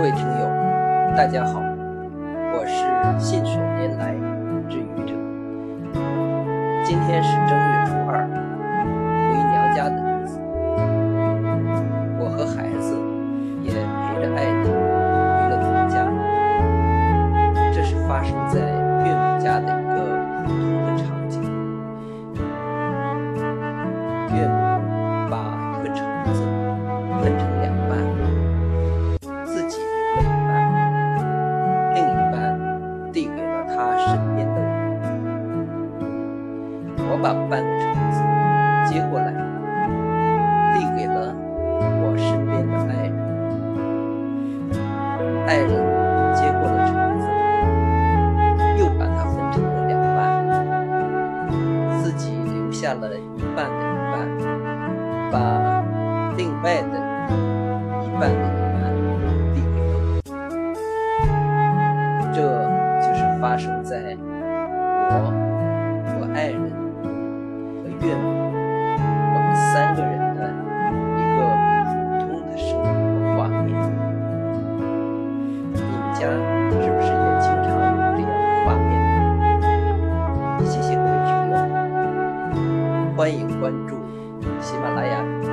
各位听友，大家好，我是信手拈来之愚者。今天是正月初二，回娘家的日子，我和孩子也陪着爱人回了娘家。这是发生在岳母家的一个普通的场把半个橙子接过来，递给了我身边的爱人。爱人接过了橙子，又把它分成了两半，自己留下了一半的一半，把另外的一半的一半递给了我。这就是发生在我、我爱人愿我们三个人的一个普通的生活画面。你们家是不是也经常有这样的画面？谢谢各位听友，欢迎关注喜马拉雅。